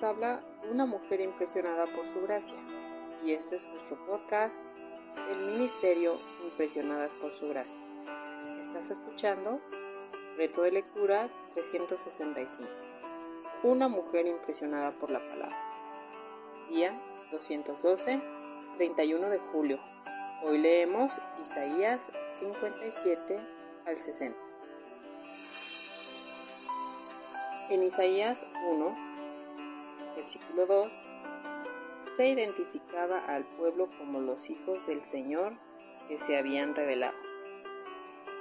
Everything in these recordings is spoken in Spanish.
habla una mujer impresionada por su gracia y este es nuestro podcast del Ministerio Impresionadas por su gracia. Estás escuchando Reto de Lectura 365. Una mujer impresionada por la palabra. Día 212, 31 de julio. Hoy leemos Isaías 57 al 60. En Isaías 1, versículo 2, se identificaba al pueblo como los hijos del Señor que se habían revelado.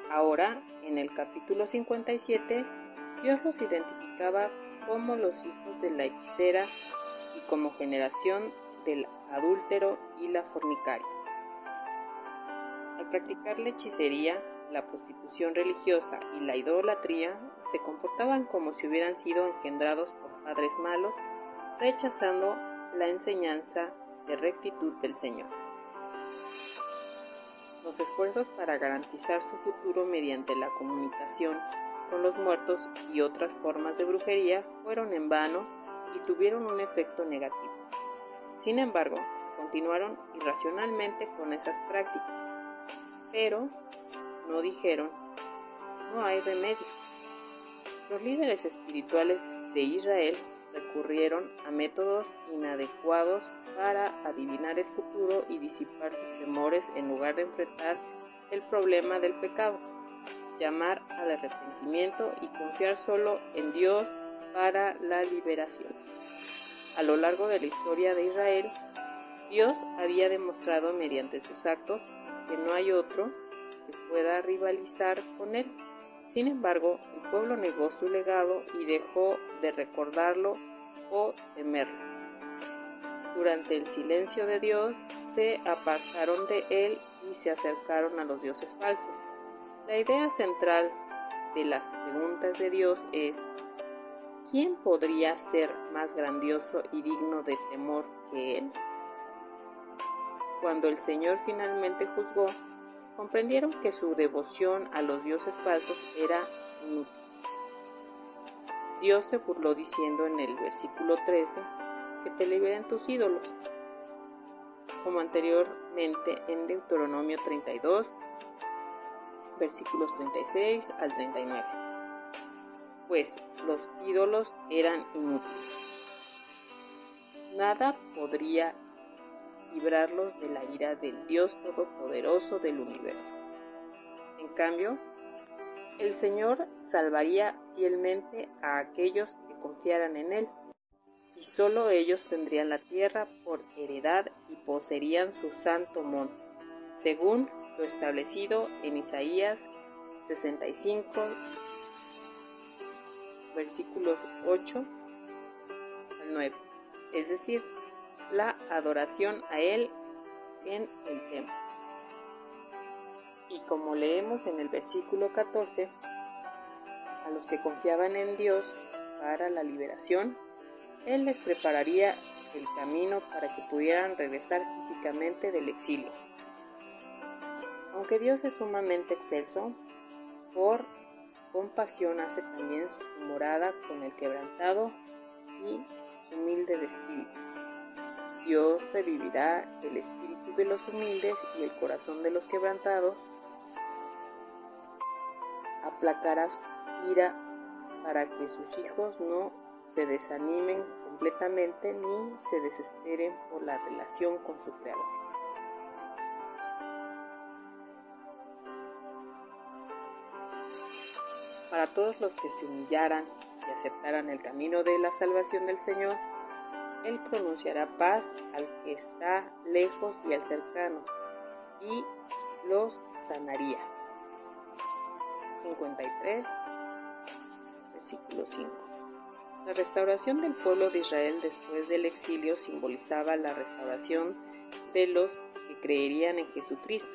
Ahora, en el capítulo 57, Dios los identificaba como los hijos de la hechicera y como generación del adúltero y la fornicaria. Al practicar la hechicería, la prostitución religiosa y la idolatría se comportaban como si hubieran sido engendrados por padres malos, rechazando la enseñanza de rectitud del Señor. Los esfuerzos para garantizar su futuro mediante la comunicación con los muertos y otras formas de brujería fueron en vano y tuvieron un efecto negativo. Sin embargo, continuaron irracionalmente con esas prácticas, pero no dijeron, no hay remedio. Los líderes espirituales de Israel recurrieron a métodos inadecuados para adivinar el futuro y disipar sus temores en lugar de enfrentar el problema del pecado, llamar al arrepentimiento y confiar solo en Dios para la liberación. A lo largo de la historia de Israel, Dios había demostrado mediante sus actos que no hay otro que pueda rivalizar con él. Sin embargo, el pueblo negó su legado y dejó de recordarlo o temerlo. Durante el silencio de Dios, se apartaron de él y se acercaron a los dioses falsos. La idea central de las preguntas de Dios es, ¿quién podría ser más grandioso y digno de temor que él? Cuando el Señor finalmente juzgó, comprendieron que su devoción a los dioses falsos era inútil. Dios se burló diciendo en el versículo 13 que te liberen tus ídolos, como anteriormente en Deuteronomio 32, versículos 36 al 39. Pues los ídolos eran inútiles. Nada podría librarlos de la ira del Dios Todopoderoso del universo. En cambio, el Señor salvaría fielmente a aquellos que confiaran en Él, y sólo ellos tendrían la tierra por heredad y poseerían su santo monte, según lo establecido en Isaías 65, versículos 8 al 9, es decir, adoración a Él en el templo. Y como leemos en el versículo 14, a los que confiaban en Dios para la liberación, Él les prepararía el camino para que pudieran regresar físicamente del exilio. Aunque Dios es sumamente excelso, por compasión hace también su morada con el quebrantado y humilde de espíritu. Dios revivirá el espíritu de los humildes y el corazón de los quebrantados aplacará su ira para que sus hijos no se desanimen completamente ni se desesperen por la relación con su Creador. Para todos los que se humillaran y aceptaran el camino de la salvación del Señor, Él pronunciará paz al que está lejos y al cercano, y los sanaría. 53, versículo 5. La restauración del pueblo de Israel después del exilio simbolizaba la restauración de los que creerían en Jesucristo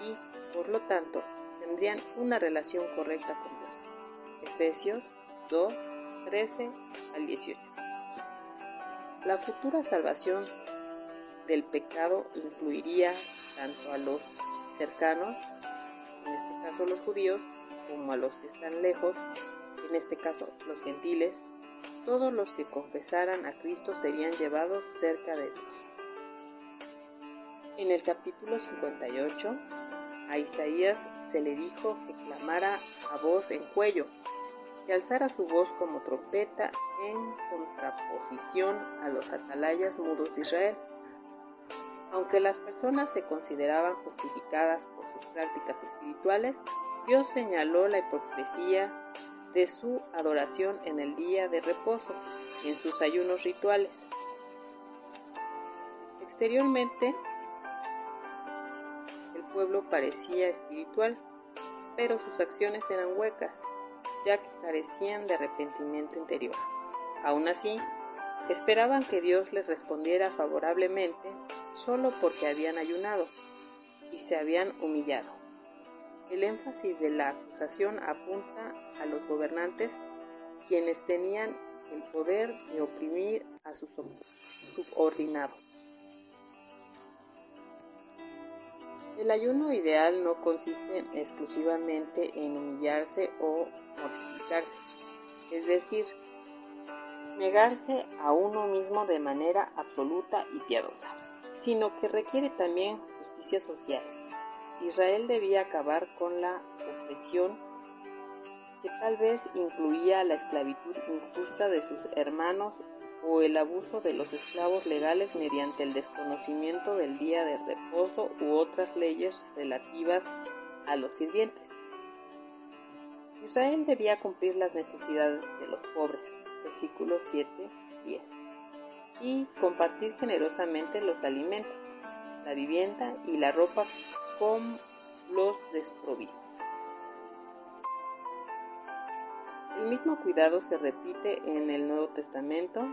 y, por lo tanto, tendrían una relación correcta con Dios. Efesios 2, 13 al 18. La futura salvación del pecado incluiría tanto a los cercanos, en este caso los judíos, como a los que están lejos, en este caso los gentiles, todos los que confesaran a Cristo serían llevados cerca de Dios. En el capítulo 58, a Isaías se le dijo que clamara a voz en cuello, que alzara su voz como trompeta en contraposición a los atalayas mudos de Israel. Aunque las personas se consideraban justificadas por sus prácticas espirituales, Dios señaló la hipocresía de su adoración en el día de reposo y en sus ayunos rituales. Exteriormente, el pueblo parecía espiritual, pero sus acciones eran huecas, ya que carecían de arrepentimiento interior. Aún así, esperaban que Dios les respondiera favorablemente solo porque habían ayunado y se habían humillado. El énfasis de la acusación apunta a los gobernantes, quienes tenían el poder de oprimir a sus subordinados. El ayuno ideal no consiste exclusivamente en humillarse o mortificarse, es decir, negarse a uno mismo de manera absoluta y piadosa, sino que requiere también justicia social. Israel debía acabar con la opresión que tal vez incluía la esclavitud injusta de sus hermanos o el abuso de los esclavos legales mediante el desconocimiento del día de reposo u otras leyes relativas a los sirvientes. Israel debía cumplir las necesidades de los pobres, versículos 7, 10, y compartir generosamente los alimentos, la vivienda y la ropa con los desprovistos. El mismo cuidado se repite en el Nuevo Testamento,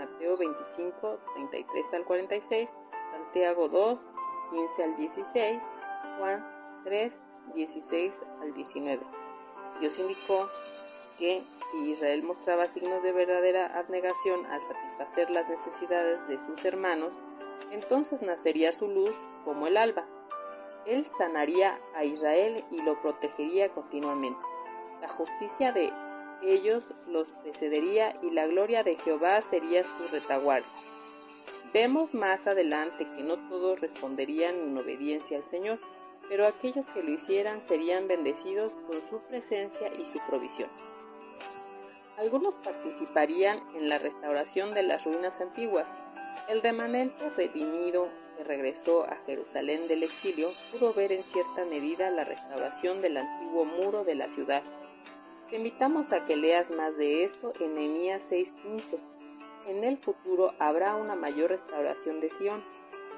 Mateo 25, 33 al 46, Santiago 2, 15 al 16, Juan 3, 16 al 19. Dios indicó que si Israel mostraba signos de verdadera abnegación al satisfacer las necesidades de sus hermanos, entonces nacería su luz como el alba, él sanaría a Israel y lo protegería continuamente. La justicia de ellos los precedería y la gloria de Jehová sería su retaguardia. Vemos más adelante que no todos responderían en obediencia al Señor, pero aquellos que lo hicieran serían bendecidos con su presencia y su provisión. Algunos participarían en la restauración de las ruinas antiguas. El remanente redimido regresó a Jerusalén del exilio, pudo ver en cierta medida la restauración del antiguo muro de la ciudad. Te invitamos a que leas más de esto en Nehemías 6:15. En el futuro habrá una mayor restauración de Sión,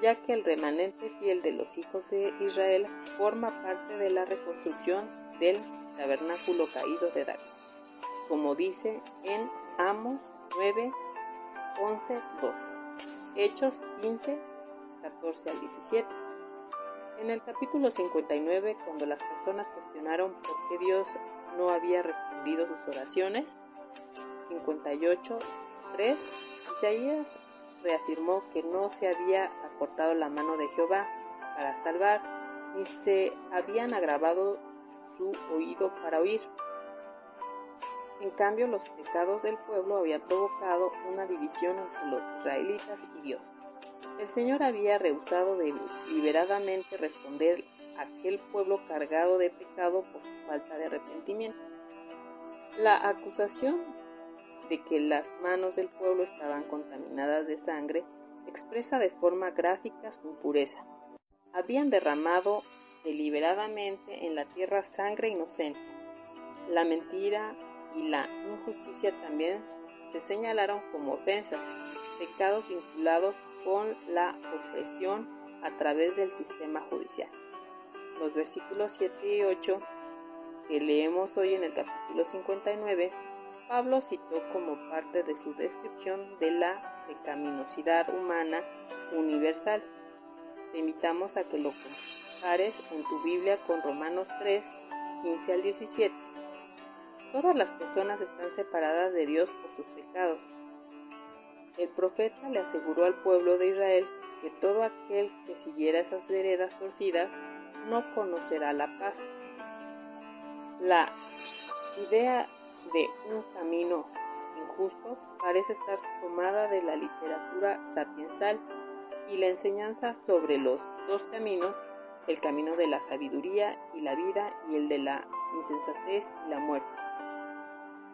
ya que el remanente fiel de los hijos de Israel forma parte de la reconstrucción del tabernáculo caído de David, como dice en Amos 9, 11, 12. Hechos 15, 14 al 17. En el capítulo 59, cuando las personas cuestionaron por qué Dios no había respondido sus oraciones, 58, 3, Isaías reafirmó que no se había acortado la mano de Jehová para salvar, ni se habían agravado su oído para oír. En cambio, los pecados del pueblo habían provocado una división entre los israelitas y Dios. El Señor había rehusado deliberadamente responder aquel pueblo cargado de pecado por su falta de arrepentimiento. La acusación de que las manos del pueblo estaban contaminadas de sangre expresa de forma gráfica su impureza. Habían derramado deliberadamente en la tierra sangre inocente. La mentira y la injusticia también se señalaron como ofensas, pecados vinculados con la opresión a través del sistema judicial. Los versículos 7 y 8 que leemos hoy en el capítulo 59, Pablo citó como parte de su descripción de la pecaminosidad humana universal. Te invitamos a que lo compares en tu Biblia con Romanos 3, 15 al 17. Todas las personas están separadas de Dios por sus pecados el profeta le aseguró al pueblo de Israel que todo aquel que siguiera esas veredas torcidas no conocerá la paz. La idea de un camino justo parece estar tomada de la literatura sapiensal y la enseñanza sobre los dos caminos, el camino de la sabiduría y la vida y el de la insensatez y la muerte.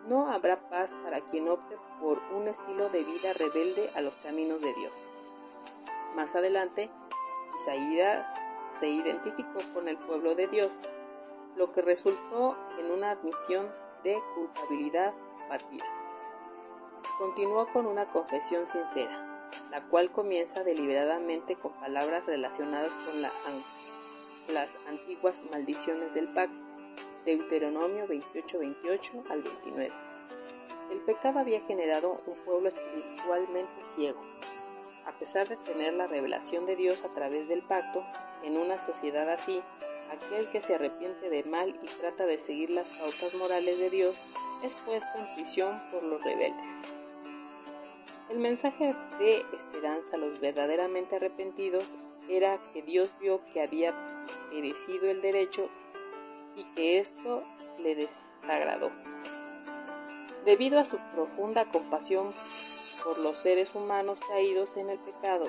No habrá paz para quien opte por un estilo de vida rebelde a los caminos de Dios. Más adelante, Isaías se identificó con el pueblo de Dios, lo que resultó en una admisión de culpabilidad partida. Continuó con una confesión sincera, la cual comienza deliberadamente con palabras relacionadas con las antiguas maldiciones del pacto, Deuteronomio 28-28 al 29. El pecado había generado un pueblo espiritualmente ciego. A pesar de tener la revelación de Dios a través del pacto, en una sociedad así, aquel que se arrepiente de mal y trata de seguir las pautas morales de Dios es puesto en prisión por los rebeldes. El mensaje de esperanza a los verdaderamente arrepentidos era que Dios vio que había perecido el derecho y que esto le desagradó. Debido a su profunda compasión por los seres humanos caídos en el pecado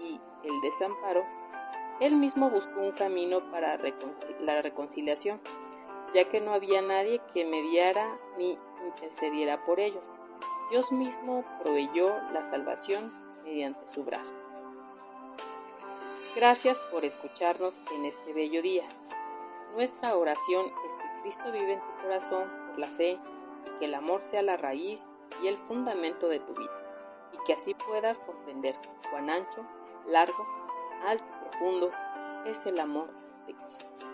y el desamparo, él mismo buscó un camino para la reconciliación, ya que no había nadie que mediara ni intercediera por ellos. Dios mismo proveyó la salvación mediante su brazo. Gracias por escucharnos en este bello día. Nuestra oración es que Cristo vive en tu corazón por la fe y que el amor sea la raíz y el fundamento de tu vida, y que así puedas comprender cuán ancho, largo, alto profundo es el amor de Cristo.